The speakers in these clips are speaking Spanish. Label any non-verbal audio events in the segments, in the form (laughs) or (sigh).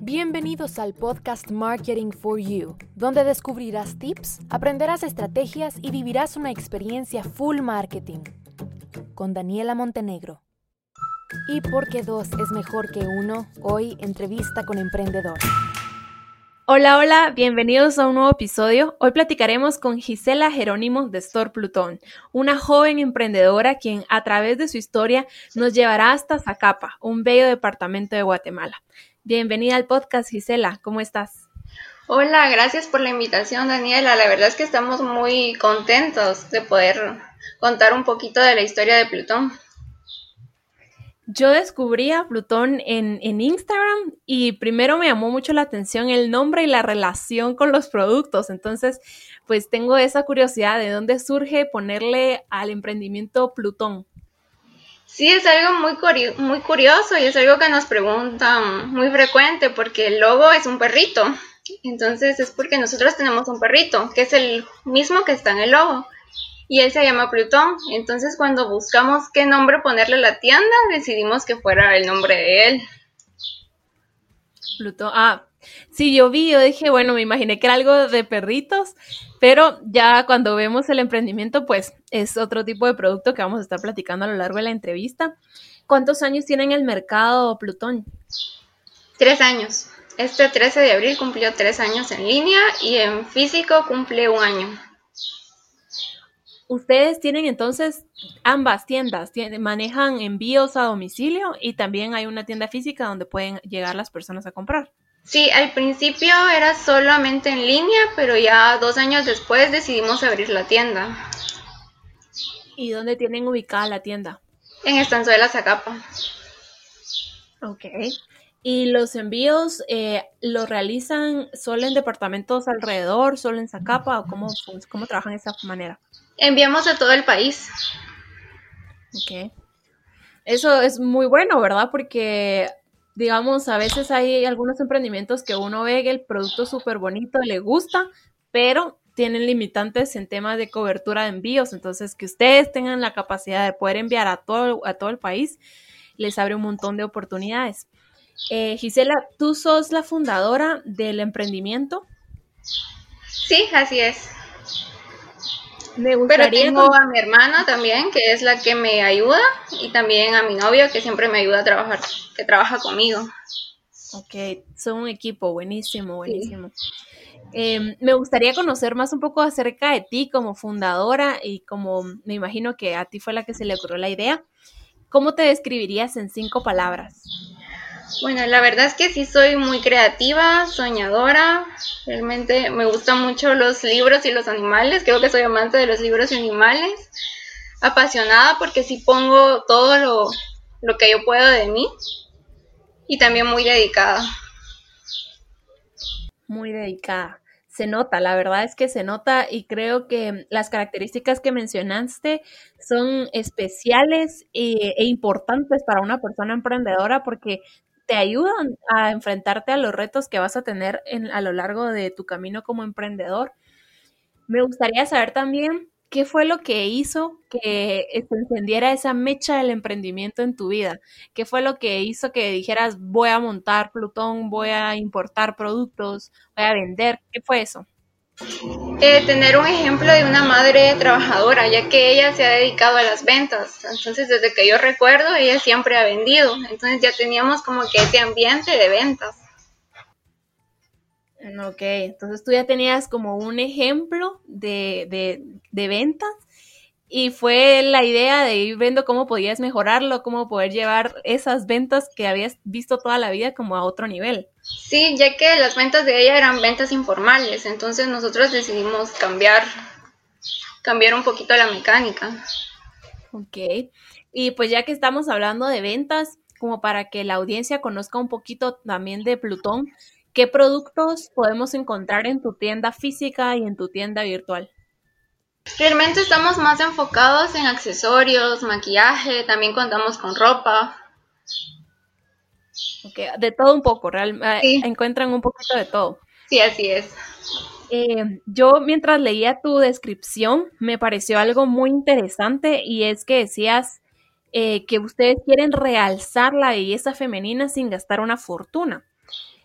Bienvenidos al podcast Marketing for You, donde descubrirás tips, aprenderás estrategias y vivirás una experiencia full marketing. Con Daniela Montenegro. Y porque dos es mejor que uno, hoy entrevista con emprendedor. Hola, hola, bienvenidos a un nuevo episodio. Hoy platicaremos con Gisela Jerónimo de Store Plutón, una joven emprendedora quien a través de su historia nos llevará hasta Zacapa, un bello departamento de Guatemala. Bienvenida al podcast, Gisela, ¿cómo estás? Hola, gracias por la invitación, Daniela. La verdad es que estamos muy contentos de poder contar un poquito de la historia de Plutón. Yo descubrí a Plutón en, Instagram y primero me llamó mucho la atención el nombre y la relación con los productos. Entonces, pues tengo esa curiosidad de dónde surge ponerle al emprendimiento Plutón. Sí, es algo muy, muy curioso y es algo que nos preguntan muy frecuente porque el logo es un perrito. Entonces es porque nosotros tenemos un perrito, que es el mismo que está en el logo y él se llama Plutón. Entonces cuando buscamos qué nombre ponerle a la tienda, decidimos que fuera el nombre de él. Plutón, ah, sí, yo vi, yo dije, bueno, me imaginé que era algo de perritos, pero ya cuando vemos el emprendimiento, pues es otro tipo de producto que vamos a estar platicando a lo largo de la entrevista. ¿Cuántos años tiene en el mercado Plutón? Tres años. Este 13 de abril cumplió tres años en línea y en físico cumple un año. Ustedes tienen entonces ambas tiendas, manejan envíos a domicilio y también hay una tienda física donde pueden llegar las personas a comprar. Sí, al principio era solamente en línea, pero ya dos años después decidimos abrir la tienda. ¿Y dónde tienen ubicada la tienda? En Estanzuela, Zacapa. Ok. ¿Y los envíos eh, los realizan solo en departamentos alrededor, solo en Zacapa o cómo, cómo trabajan de esa manera? Enviamos a todo el país. Ok. Eso es muy bueno, ¿verdad? Porque, digamos, a veces hay algunos emprendimientos que uno ve que el producto es súper bonito, le gusta, pero tienen limitantes en temas de cobertura de envíos. Entonces, que ustedes tengan la capacidad de poder enviar a todo, a todo el país, les abre un montón de oportunidades. Eh, Gisela, ¿tú sos la fundadora del emprendimiento? Sí, así es. Me gustaría Pero tengo a mi hermana también, que es la que me ayuda, y también a mi novio, que siempre me ayuda a trabajar, que trabaja conmigo. Ok, son un equipo, buenísimo, buenísimo. Em, me gustaría conocer más un poco acerca de ti como fundadora y como me imagino que a ti fue la que se le ocurrió la idea. ¿Cómo te describirías en cinco palabras? Bueno, la verdad es que sí soy muy creativa, soñadora. Realmente me gustan mucho los libros y los animales. Creo que soy amante de los libros y animales. Apasionada porque sí pongo todo lo, lo que yo puedo de mí. Y también muy dedicada. Muy dedicada. Se nota, la verdad es que se nota y creo que las características que mencionaste son especiales e, e importantes para una persona emprendedora porque te ayudan a enfrentarte a los retos que vas a tener en, a lo largo de tu camino como emprendedor. Me gustaría saber también qué fue lo que hizo que se encendiera esa mecha del emprendimiento en tu vida. ¿Qué fue lo que hizo que dijeras voy a montar Plutón, voy a importar productos, voy a vender? ¿Qué fue eso? Eh, tener un ejemplo de una madre trabajadora, ya que ella se ha dedicado a las ventas. Entonces, desde que yo recuerdo, ella siempre ha vendido. Entonces, ya teníamos como que ese ambiente de ventas. Ok, entonces tú ya tenías como un ejemplo de, de, de ventas y fue la idea de ir viendo cómo podías mejorarlo, cómo poder llevar esas ventas que habías visto toda la vida como a otro nivel. Sí, ya que las ventas de ella eran ventas informales, entonces nosotros decidimos cambiar, cambiar un poquito la mecánica. Ok, y pues ya que estamos hablando de ventas, como para que la audiencia conozca un poquito también de Plutón, ¿qué productos podemos encontrar en tu tienda física y en tu tienda virtual? Realmente estamos más enfocados en accesorios, maquillaje, también contamos con ropa. Okay, de todo un poco, realmente eh, encuentran un poquito de todo. Sí, así es. Eh, yo mientras leía tu descripción me pareció algo muy interesante y es que decías eh, que ustedes quieren realzar la belleza femenina sin gastar una fortuna.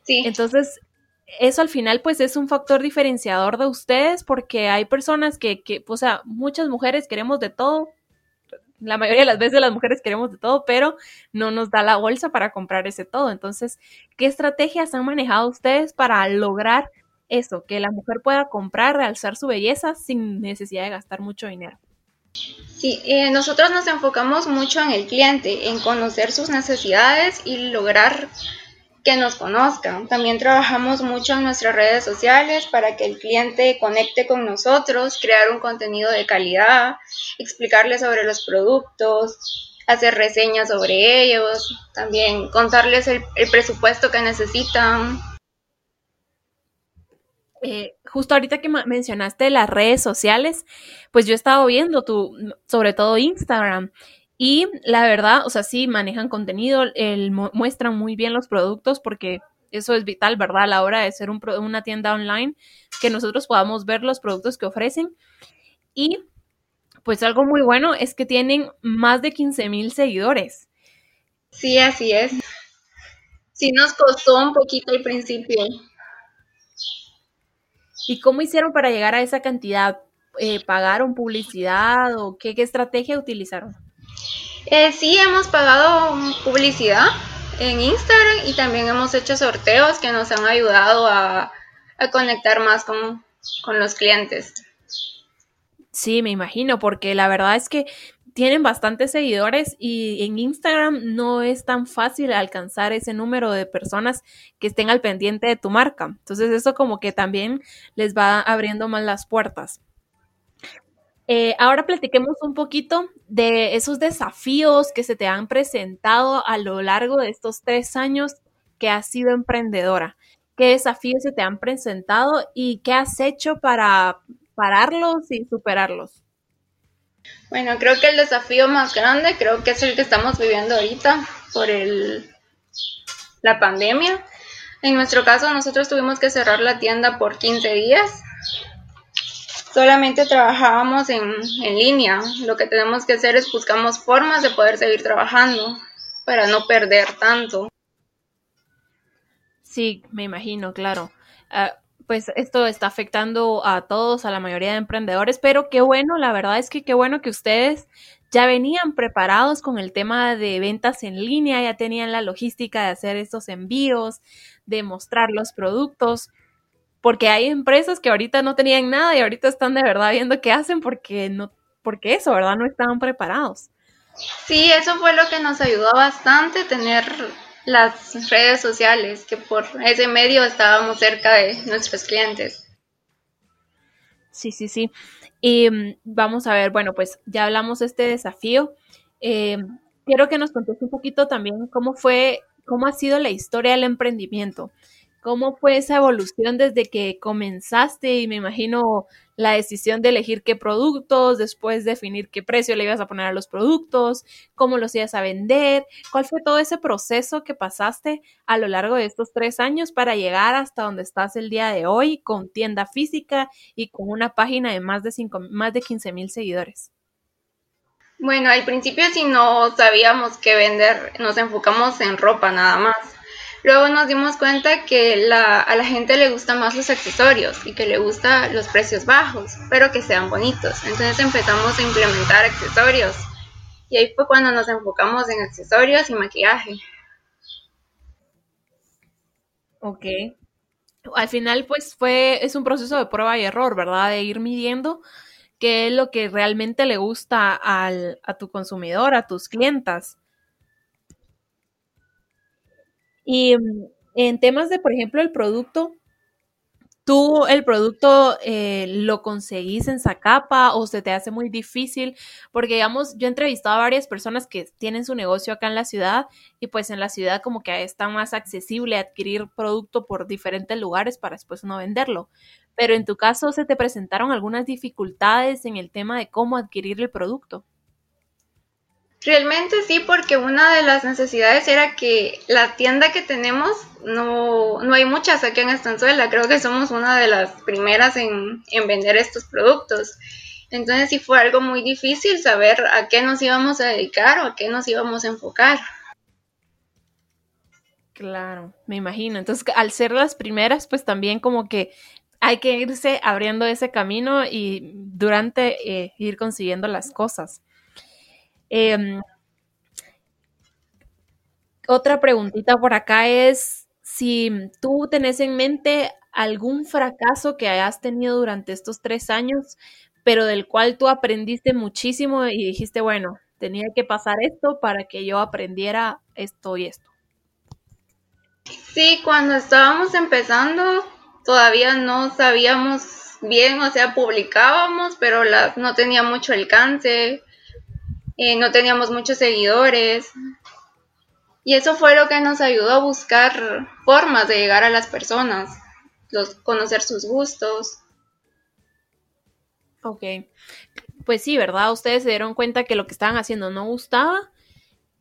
Sí. Entonces, eso al final pues es un factor diferenciador de ustedes porque hay personas que, que, o sea, muchas mujeres queremos de todo, la mayoría de las veces las mujeres queremos de todo, pero no nos da la bolsa para comprar ese todo. Entonces, ¿qué estrategias han manejado ustedes para lograr eso, que la mujer pueda comprar, realzar su belleza sin necesidad de gastar mucho dinero? Sí, eh, nosotros nos enfocamos mucho en el cliente, en conocer sus necesidades y lograr que nos conozcan. También trabajamos mucho en nuestras redes sociales para que el cliente conecte con nosotros, crear un contenido de calidad, explicarles sobre los productos, hacer reseñas sobre ellos, también contarles el, presupuesto que necesitan. Eh, justo ahorita que mencionaste las redes sociales, pues yo he estado viendo tu, sobre todo Instagram, y la verdad, o sea, sí manejan contenido, el, muestran muy bien los productos porque eso es vital, ¿verdad? A la hora de ser una tienda online, que nosotros podamos ver los productos que ofrecen. Y pues algo muy bueno es que tienen más de 15 mil seguidores. Sí, así es. Sí nos costó un poquito al principio. ¿Y cómo hicieron para llegar a esa cantidad? Eh, ¿Pagaron publicidad o qué estrategia utilizaron? Eh, sí, hemos pagado publicidad en Instagram y también hemos hecho sorteos que nos han ayudado a, conectar más con, con los clientes. Sí, me imagino, porque la verdad es que tienen bastantes seguidores y en Instagram no es tan fácil alcanzar ese número de personas que estén al pendiente de tu marca. Entonces eso como que también les va abriendo más las puertas. Eh, ahora platiquemos un poquito de esos desafíos que se te han presentado a lo largo de estos tres años que has sido emprendedora. ¿Qué desafíos se te han presentado y qué has hecho para pararlos y superarlos? Bueno, creo que el desafío más grande creo que es el que estamos viviendo ahorita por el, la pandemia. En nuestro caso, nosotros tuvimos que cerrar la tienda por 15 días solamente trabajábamos en, en, línea. Lo que tenemos que hacer es buscamos formas de poder seguir trabajando para no perder tanto. Sí, me imagino, claro. Ah, pues esto está afectando a todos, a la mayoría de emprendedores, pero qué bueno, la verdad es que qué bueno que ustedes ya venían preparados con el tema de ventas en línea, ya tenían la logística de hacer estos envíos, de mostrar los productos porque hay empresas que ahorita no tenían nada y ahorita están de verdad viendo qué hacen porque no, porque eso, ¿verdad? No estaban preparados. Sí, eso fue lo que nos ayudó bastante tener las redes sociales, que por ese medio estábamos cerca de nuestros clientes. Sí, sí, sí. Y mm, vamos a ver, bueno, pues ya hablamos de este desafío. Eh, quiero que nos contes un poquito también cómo fue, cómo ha sido la historia del emprendimiento. ¿Cómo fue esa evolución desde que comenzaste y me imagino la decisión de elegir qué productos, después definir qué precio le ibas a poner a los productos, cómo los ibas a vender? ¿Cuál fue todo ese proceso que pasaste a lo largo de estos tres años para llegar hasta donde estás el día de hoy con tienda física y con una página de más de, cinco, más de 15 mil seguidores? Bueno, al principio si no sabíamos qué vender, nos enfocamos en ropa nada más Luego nos dimos cuenta que a la gente le gustan más los accesorios y que le gustan los precios bajos, pero que sean bonitos. Entonces empezamos a implementar accesorios y ahí fue cuando nos enfocamos en accesorios y maquillaje. Ok. Al final, pues fue, es un proceso de prueba y error, ¿verdad? De ir midiendo qué es lo que realmente le gusta al, a tu consumidor, a tus clientas. Y mm, en temas de, por ejemplo, el producto, ¿tú el producto eh, lo conseguís en Zacapa o se te hace muy difícil? Porque, digamos, yo he entrevistado a varias personas que tienen su negocio acá en la ciudad y pues en la ciudad como que está más accesible adquirir producto por diferentes lugares para después no venderlo. Pero en tu caso, ¿se te presentaron algunas dificultades en el tema de cómo adquirir el producto? Realmente sí, porque una de las necesidades era que la tienda que tenemos no, no hay muchas aquí en Estanzuela. Creo que somos una de las primeras en, en vender estos productos. Entonces sí fue algo muy difícil saber a qué nos íbamos a dedicar o a qué nos íbamos a enfocar. Claro, me imagino. Entonces, al ser las primeras, pues también como que hay que irse abriendo ese camino y durante eh, ir consiguiendo las cosas. Em, otra preguntita por acá es si tú tenés en mente algún fracaso que hayas tenido durante estos tres años, pero del cual tú aprendiste muchísimo y dijiste, bueno, tenía que pasar esto para que yo aprendiera esto y esto. Sí, cuando estábamos empezando, todavía no sabíamos bien, o sea, publicábamos, pero no tenía mucho alcance, eh, no teníamos muchos seguidores. Y eso fue lo que nos ayudó a buscar formas de llegar a las personas, los, conocer sus gustos. Ok, pues sí, ¿verdad? Ustedes se dieron cuenta que lo que estaban haciendo no gustaba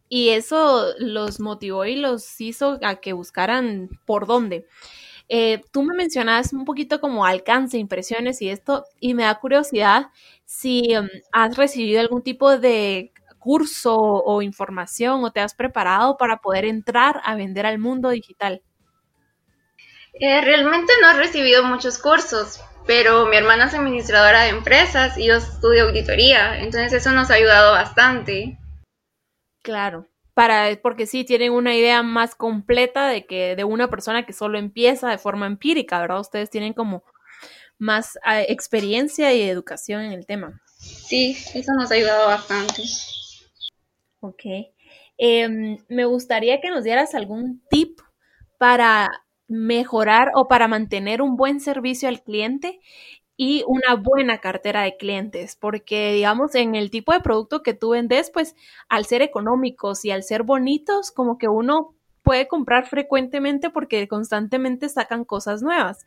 y eso los motivó y los hizo a que buscaran por dónde. Eh, tú me mencionabas un poquito como alcance, impresiones y esto, y me da curiosidad si um, has recibido algún tipo de curso o información o te has preparado para poder entrar a vender al mundo digital. Eh, realmente no he recibido muchos cursos, pero mi hermana es administradora de empresas y yo estudio auditoría, entonces eso nos ha ayudado bastante. Claro para, porque sí tienen una idea más completa de que de una persona que solo empieza de forma empírica, ¿verdad? Ustedes tienen como más ah, experiencia y educación en el tema. Sí, eso nos ha ayudado bastante. Ok. Em, me gustaría que nos dieras algún tip para mejorar o para mantener un buen servicio al cliente y una buena cartera de clientes, porque digamos en el tipo de producto que tú vendes, pues al ser económicos y al ser bonitos, como que uno puede comprar frecuentemente porque constantemente sacan cosas nuevas.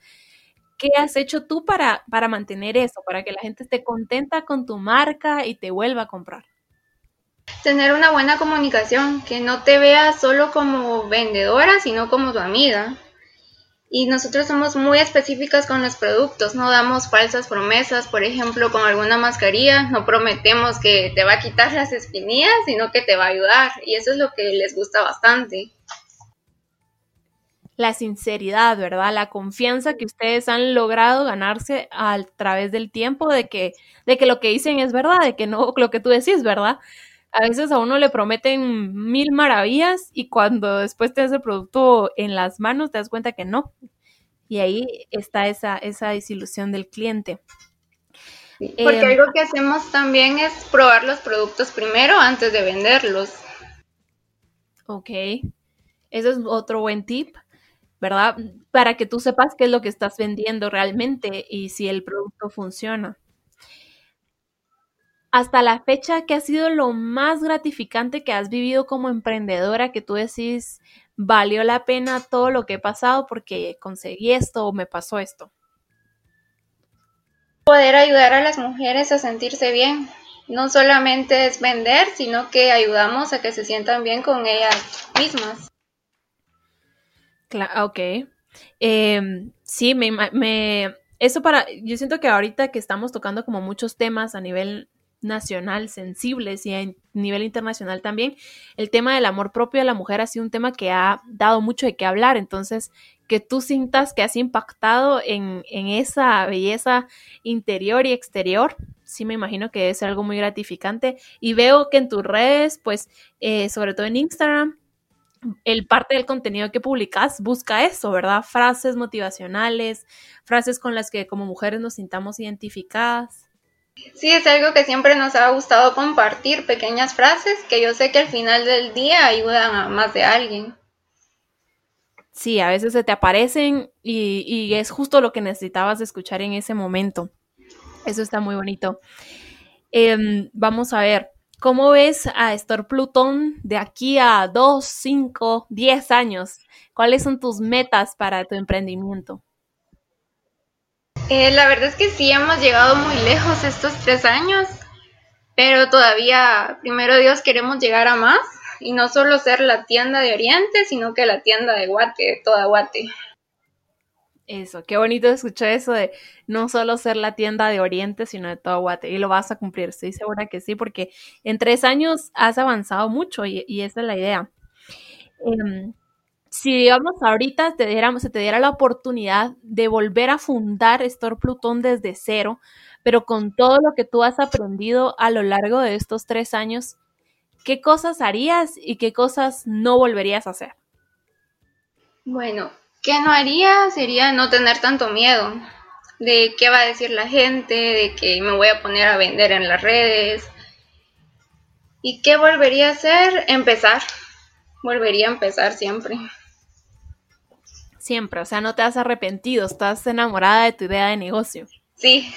¿Qué has hecho tú para, para mantener eso, para que la gente esté contenta con tu marca y te vuelva a comprar? Tener una buena comunicación, que no te vea solo como vendedora, sino como tu amiga y nosotros somos muy específicas con los productos, no damos falsas promesas, por ejemplo, con alguna mascarilla, no prometemos que te va a quitar las espinillas, sino que te va a ayudar y eso es lo que les gusta bastante. La sinceridad, ¿verdad? La confianza que ustedes han logrado ganarse a través del tiempo de que, de que lo que dicen es verdad, de que no lo que tú decís, ¿verdad? A veces a uno le prometen mil maravillas y cuando después te das el producto en las manos te das cuenta que no. Y ahí está esa, esa desilusión del cliente. porque em, algo que hacemos también es probar los productos primero antes de venderlos. Ok, eso es otro buen tip, ¿verdad? Para que tú sepas qué es lo que estás vendiendo realmente y si el producto funciona hasta la fecha, ¿qué ha sido lo más gratificante que has vivido como emprendedora que tú decís, valió la pena todo lo que he pasado porque conseguí esto o me pasó esto? Poder ayudar a las mujeres a sentirse bien. No solamente es vender, sino que ayudamos a que se sientan bien con ellas mismas. Claro, ok. Em, sí, me, me, eso para, yo siento que ahorita que estamos tocando como muchos temas a nivel nacional sensibles y a nivel internacional también, el tema del amor propio de la mujer ha sido un tema que ha dado mucho de qué hablar. Entonces, que tú sientas que has impactado en, esa belleza interior y exterior, sí me imagino que es algo muy gratificante. Y veo que en tus redes, pues, eh, sobre todo en Instagram, el parte del contenido que publicas busca eso, ¿verdad? Frases motivacionales, frases con las que como mujeres nos sintamos identificadas. Sí, es algo que siempre nos ha gustado compartir, pequeñas frases que yo sé que al final del día ayudan a más de alguien. Sí, a veces se te aparecen y, es justo lo que necesitabas escuchar en ese momento. Eso está muy bonito. Em, vamos a ver, ¿cómo ves a Store Plutón de aquí a 2, 5, 10 años? ¿Cuáles son tus metas para tu emprendimiento? Eh, la verdad es que sí hemos llegado muy lejos estos tres años, pero todavía, primero Dios, queremos llegar a más y no solo ser la tienda de Oriente, sino que la tienda de Guate, toda Guate. Eso, qué bonito escuchar eso de no solo ser la tienda de Oriente, sino de todo Guate. Y lo vas a cumplir, estoy segura que sí, porque en tres años has avanzado mucho y, esa es la idea. Em, si digamos ahorita te se te diera la oportunidad de volver a fundar Store Plutón desde cero, pero con todo lo que tú has aprendido a lo largo de estos tres años, ¿qué cosas harías y qué cosas no volverías a hacer? Bueno, ¿qué no haría? Sería no tener tanto miedo de qué va a decir la gente, de que me voy a poner a vender en las redes. ¿Y qué volvería a hacer? Empezar. Volvería a empezar siempre. Siempre, o sea, no te has arrepentido, estás enamorada de tu idea de negocio. Sí.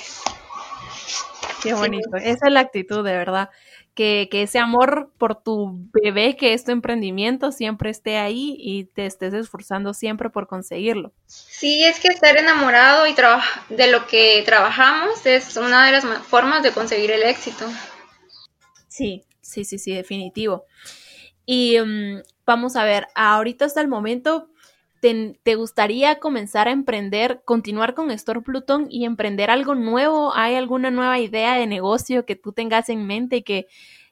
Qué bonito, esa es la actitud, de verdad. Que, que, ese amor por tu bebé, que es tu emprendimiento, siempre esté ahí y te estés esforzando siempre por conseguirlo. Sí, es que estar enamorado y de lo que trabajamos es una de las formas de conseguir el éxito. Sí, sí, sí, sí, definitivo. Y um, vamos a ver, ahorita hasta el momento, te, gustaría comenzar a emprender, continuar con Store Plutón y emprender algo nuevo? ¿Hay alguna nueva idea de negocio que tú tengas en mente y que,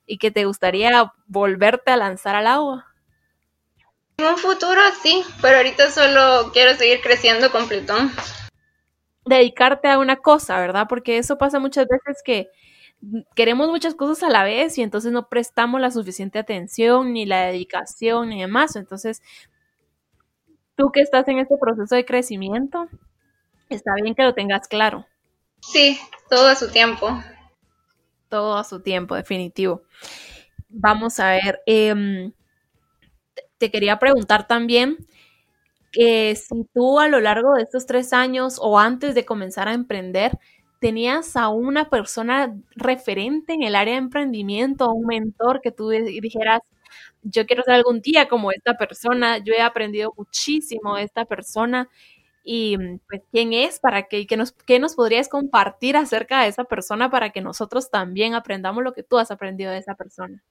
y que te gustaría volverte a lanzar al agua? En un futuro sí, pero ahorita solo quiero seguir creciendo con Plutón. Dedicarte a una cosa, ¿verdad? Porque eso pasa muchas veces que queremos muchas cosas a la vez y entonces no prestamos la suficiente atención ni la dedicación ni demás. Entonces, tú que estás en este proceso de crecimiento, está bien que lo tengas claro. Sí, todo a su tiempo. Todo a su tiempo, definitivo. Vamos a ver, em, te quería preguntar también que si tú a lo largo de estos tres años o antes de comenzar a emprender, tenías a una persona referente en el área de emprendimiento, un mentor que tú dijeras, yo quiero ser algún día como esta persona, yo he aprendido muchísimo de esta persona y pues quién es, para qué, nos, qué nos podrías compartir acerca de esa persona para que nosotros también aprendamos lo que tú has aprendido de esa persona.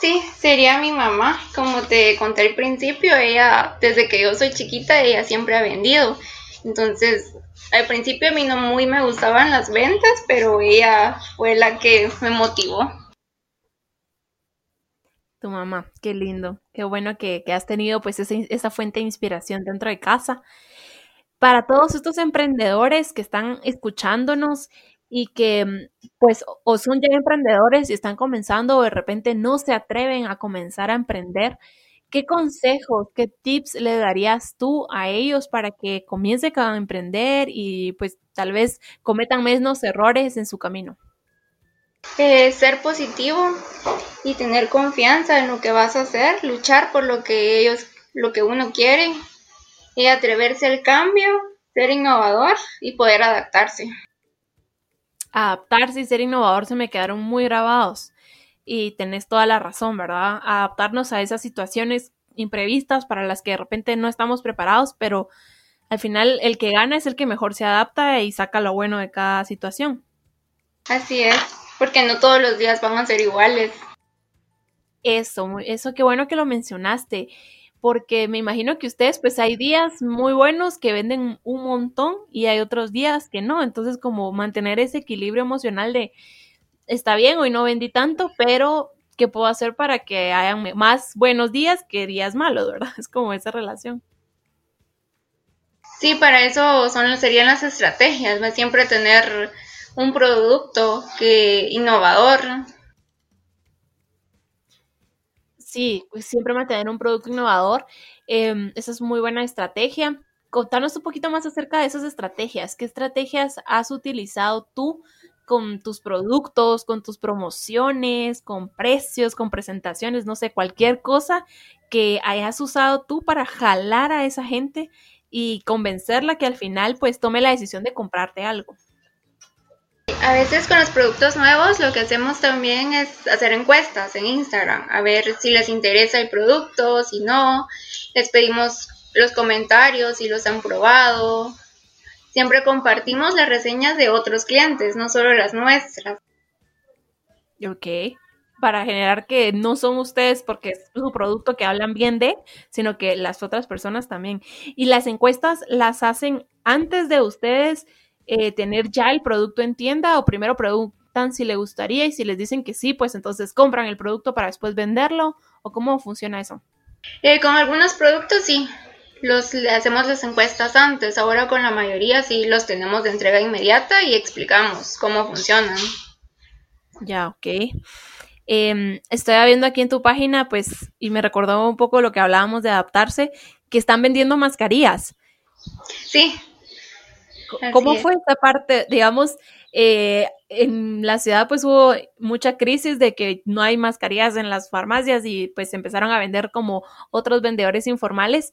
Sí, sería mi mamá. Como te conté al principio, ella, desde que yo soy chiquita, ella siempre ha vendido. Entonces, al principio a mí no muy me gustaban las ventas, pero ella fue la que me motivó. Tu mamá, qué lindo, qué bueno que, has tenido pues esa, fuente de inspiración dentro de casa. Para todos estos emprendedores que están escuchándonos y que pues o son ya emprendedores y están comenzando o de repente no se atreven a comenzar a emprender, ¿qué consejos, qué tips le darías tú a ellos para que comiencen a emprender y pues tal vez cometan menos errores en su camino? Eh, ser positivo y tener confianza en lo que vas a hacer, luchar por lo que ellos, lo que uno quiere y atreverse al cambio, ser innovador y poder adaptarse. Adaptarse y ser innovador se me quedaron muy grabados y tenés toda la razón, ¿verdad? Adaptarnos a esas situaciones imprevistas para las que de repente no estamos preparados, pero al final el que gana es el que mejor se adapta y saca lo bueno de cada situación. Así es porque no todos los días van a ser iguales. Eso, eso qué bueno que lo mencionaste, porque me imagino que ustedes, pues hay días muy buenos que venden un montón y hay otros días que no, entonces como mantener ese equilibrio emocional de, está bien, hoy no vendí tanto, pero ¿qué puedo hacer para que haya más buenos días que días malos, verdad? (laughs) Es como esa relación. Sí, para eso son, serían las estrategias, siempre tener un producto que innovador. Sí, pues siempre mantener un producto innovador. Em, esa es muy buena estrategia. Contanos un poquito más acerca de esas estrategias. ¿Qué estrategias has utilizado tú con tus productos, con tus promociones, con precios, con presentaciones, no sé, cualquier cosa que hayas usado tú para jalar a esa gente y convencerla que al final pues tome la decisión de comprarte algo? A veces con los productos nuevos lo que hacemos también es hacer encuestas en Instagram, a ver si les interesa el producto, si no, les pedimos los comentarios, si los han probado. Siempre compartimos las reseñas de otros clientes, no solo las nuestras. Ok, para generar que no son ustedes porque es su producto que hablan bien de, sino que las otras personas también. Y las encuestas las hacen antes de ustedes eh, tener ya el producto en tienda o primero preguntan si le gustaría y si les dicen que sí, pues entonces compran el producto para después venderlo o cómo funciona eso? Eh, con algunos productos sí, los le hacemos las encuestas antes. Ahora con la mayoría sí los tenemos de entrega inmediata y explicamos cómo funcionan. Ya, ok. Em, estoy viendo aquí en tu página, pues, y me recordó un poco lo que hablábamos de adaptarse, que están vendiendo mascarillas. Sí. ¿Cómo fue esta parte? Digamos, eh, en la ciudad pues hubo mucha crisis de que no hay mascarillas en las farmacias y pues empezaron a vender como otros vendedores informales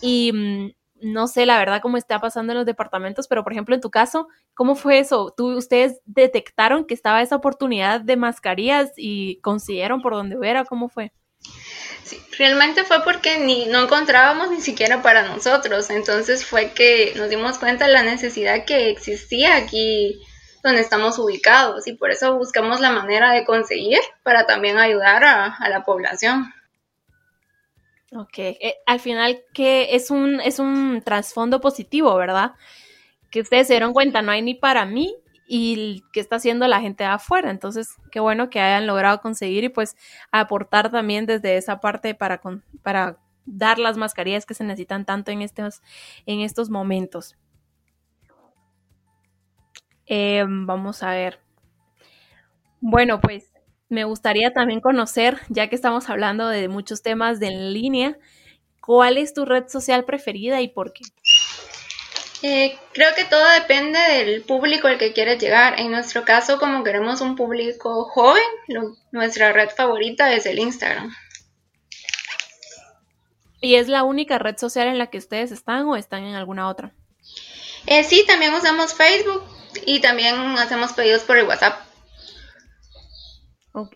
y mm, no sé la verdad cómo está pasando en los departamentos, pero por ejemplo en tu caso, ¿cómo fue eso? ¿Tú, ¿Ustedes detectaron que estaba esa oportunidad de mascarillas y consiguieron por donde hubiera? ¿Cómo fue? Sí, realmente fue porque ni, no encontrábamos ni siquiera para nosotros, entonces fue que nos dimos cuenta de la necesidad que existía aquí donde estamos ubicados y por eso buscamos la manera de conseguir para también ayudar a, la población. Ok, eh, al final que es un, es un trasfondo positivo, ¿verdad? Que ustedes se dieron cuenta, no hay ni para mí y qué está haciendo la gente afuera. Entonces, qué bueno que hayan logrado conseguir y pues aportar también desde esa parte para, para dar las mascarillas que se necesitan tanto en estos, en estos momentos. Em, vamos a ver. Bueno, pues me gustaría también conocer, ya que estamos hablando de muchos temas de en línea, ¿cuál es tu red social preferida y por qué? Eh, creo que todo depende del público al que quieres llegar. En nuestro caso, como queremos un público joven, nuestra red favorita es el Instagram. ¿Y es la única red social en la que ustedes están o están en alguna otra? Eh, sí, también usamos Facebook, y también hacemos pedidos por el WhatsApp.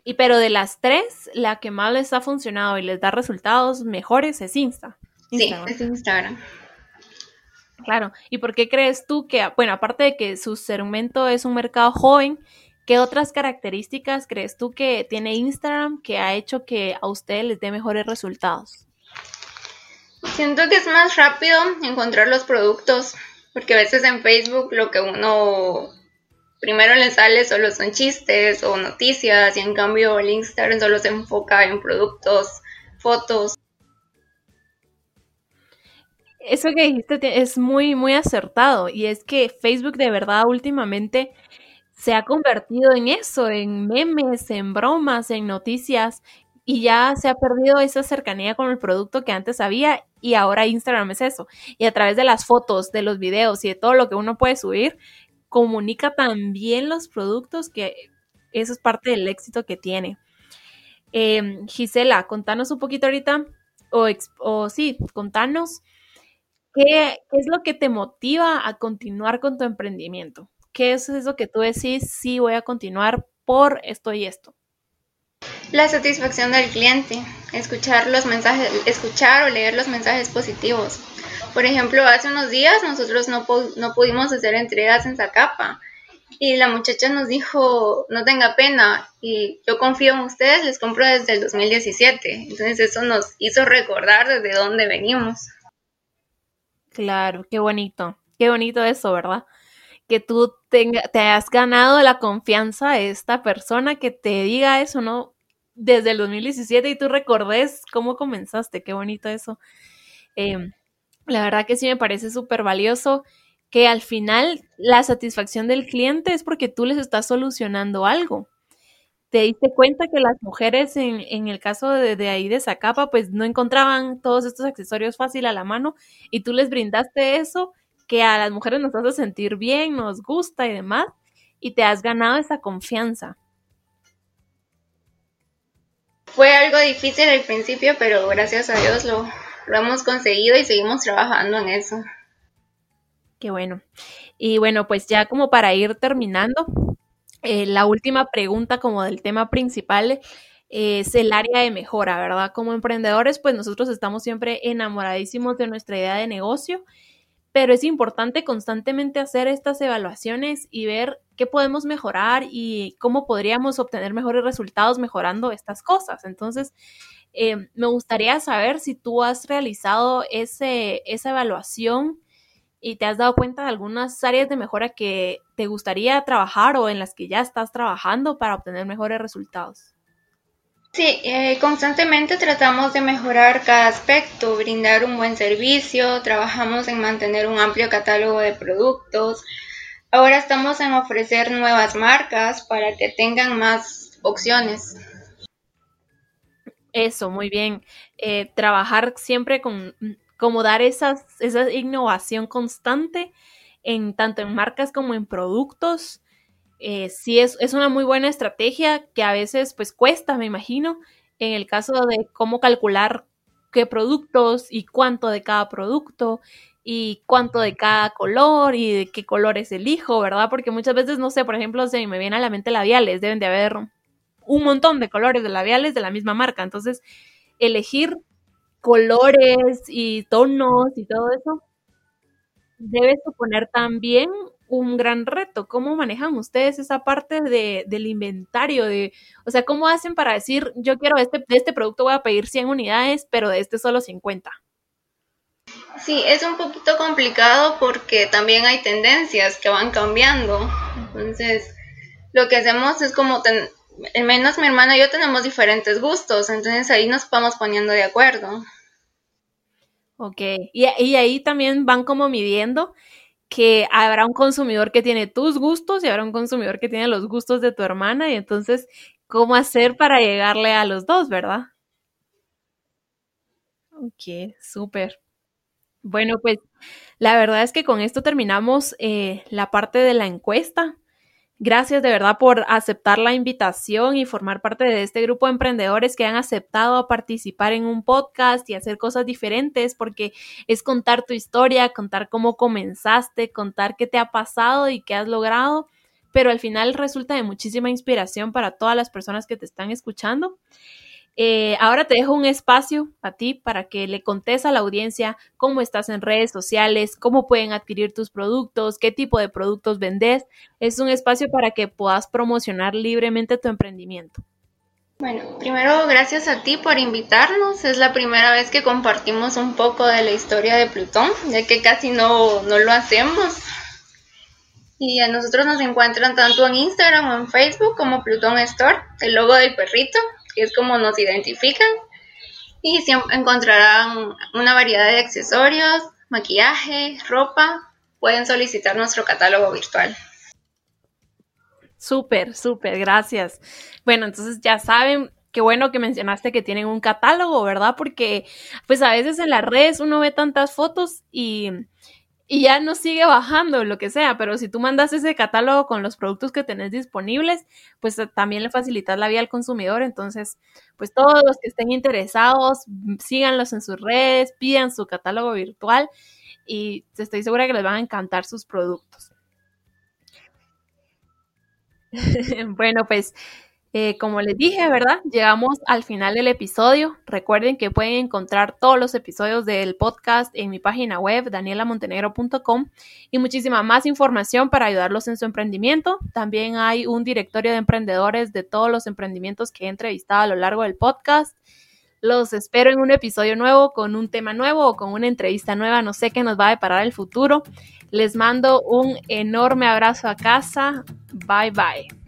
Y pero de las tres, la que más les ha funcionado y les da resultados mejores es Insta. Instagram. Sí, es Instagram. Claro. ¿Y por qué crees tú que, bueno, aparte de que su segmento es un mercado joven, ¿qué otras características crees tú que tiene Instagram que ha hecho que a ustedes les dé mejores resultados? Siento que es más rápido encontrar los productos porque a veces en Facebook lo que uno primero le sale solo son chistes o noticias y en cambio el Instagram solo se enfoca en productos, fotos. Eso que dijiste es muy, muy acertado y es que Facebook de verdad últimamente se ha convertido en eso, en memes, en bromas, en noticias y ya se ha perdido esa cercanía con el producto que antes había y ahora Instagram es eso. Y a través de las fotos, de los videos y de todo lo que uno puede subir, comunica también los productos que eso es parte del éxito que tiene. Em, Gisela, contanos un poquito ahorita, o, o sí, contanos qué, es lo que te motiva a continuar con tu emprendimiento. ¿Qué es eso que tú decís, sí voy a continuar por esto y esto? La satisfacción del cliente, escuchar los mensajes, escuchar o leer los mensajes positivos. Por ejemplo, hace unos días nosotros no, no pudimos hacer entregas en Zacapa y la muchacha nos dijo, no tenga pena, y yo confío en ustedes, les compro desde el 2017. Entonces eso nos hizo recordar desde dónde venimos. Claro, qué bonito, qué bonito eso, ¿verdad? Que tú tenga, te has ganado la confianza de esta persona que te diga eso, ¿no? desde el 2017 y tú recordes cómo comenzaste, qué bonito eso. Em, la verdad que sí me parece súper valioso que al final la satisfacción del cliente es porque tú les estás solucionando algo. Te diste cuenta que las mujeres en, en el caso de, de, ahí de Zacapa pues no encontraban todos estos accesorios fácil a la mano y tú les brindaste eso que a las mujeres nos hace sentir bien, nos gusta y demás y te has ganado esa confianza. Fue algo difícil al principio, pero gracias a Dios lo, lo hemos conseguido y seguimos trabajando en eso. Qué bueno. Y bueno, pues ya como para ir terminando, eh, la última pregunta como del tema principal es el área de mejora, ¿verdad? Como emprendedores, pues nosotros estamos siempre enamoradísimos de nuestra idea de negocio pero es importante constantemente hacer estas evaluaciones y ver qué podemos mejorar y cómo podríamos obtener mejores resultados mejorando estas cosas. Entonces, eh, me gustaría saber si tú has realizado ese, esa evaluación y te has dado cuenta de algunas áreas de mejora que te gustaría trabajar o en las que ya estás trabajando para obtener mejores resultados. Sí, eh, constantemente tratamos de mejorar cada aspecto, brindar un buen servicio, trabajamos en mantener un amplio catálogo de productos. Ahora estamos en ofrecer nuevas marcas para que tengan más opciones. Eso, muy bien. Eh, trabajar siempre con, como dar esas, esa innovación constante en tanto en marcas como en productos. Eh, sí es, es, una muy buena estrategia que a veces pues cuesta, me imagino, en el caso de cómo calcular qué productos y cuánto de cada producto y cuánto de cada color y de qué colores elijo, ¿verdad? Porque muchas veces, no sé, por ejemplo, se me viene a la mente labiales, deben de haber un montón de colores de labiales de la misma marca, entonces elegir colores y tonos y todo eso debe suponer también un gran reto. ¿Cómo manejan ustedes esa parte de, del inventario? De, o sea, ¿cómo hacen para decir, yo quiero este, de este producto voy a pedir 100 unidades, pero de este solo 50? Sí, es un poquito complicado porque también hay tendencias que van cambiando. Entonces, lo que hacemos es como, al menos mi hermana y yo tenemos diferentes gustos, entonces ahí nos vamos poniendo de acuerdo. Ok, y, y ahí también van como midiendo que habrá un consumidor que tiene tus gustos y habrá un consumidor que tiene los gustos de tu hermana y entonces, ¿cómo hacer para llegarle a los dos, verdad? Ok, súper. Bueno, pues la verdad es que con esto terminamos eh, la parte de la encuesta. Gracias de verdad por aceptar la invitación y formar parte de este grupo de emprendedores que han aceptado participar en un podcast y hacer cosas diferentes porque es contar tu historia, contar cómo comenzaste, contar qué te ha pasado y qué has logrado, pero al final resulta de muchísima inspiración para todas las personas que te están escuchando. Eh, ahora te dejo un espacio a ti para que le contes a la audiencia cómo estás en redes sociales, cómo pueden adquirir tus productos, qué tipo de productos vendes. Es un espacio para que puedas promocionar libremente tu emprendimiento. Bueno, primero gracias a ti por invitarnos. Es la primera vez que compartimos un poco de la historia de Plutón, ya que casi no, no lo hacemos. Y a nosotros nos encuentran tanto en Instagram o en Facebook como Plutón Store, el logo del perrito, es como nos identifican. Y siempre encontrarán una variedad de accesorios, maquillaje, ropa. Pueden solicitar nuestro catálogo virtual. Súper, súper, gracias. Bueno, entonces ya saben, qué bueno que mencionaste que tienen un catálogo, ¿verdad? Porque pues a veces en las redes uno ve tantas fotos y y ya no sigue bajando lo que sea, pero si tú mandas ese catálogo con los productos que tenés disponibles, pues eh, también le facilitas la vida al consumidor, entonces, pues todos los que estén interesados, mm, síganlos en sus redes, pidan su catálogo virtual y estoy segura que les van a encantar sus productos. (laughs) bueno, pues eh, como les dije, ¿verdad? Llegamos al final del episodio. Recuerden que pueden encontrar todos los episodios del podcast en mi página web, danielamontenegro.com, y muchísima más información para ayudarlos en su emprendimiento. También hay un directorio de emprendedores de todos los emprendimientos que he entrevistado a lo largo del podcast. Los espero en un episodio nuevo, con un tema nuevo o con una entrevista nueva. No sé qué nos va a deparar el futuro. Les mando un enorme abrazo a casa. Bye bye.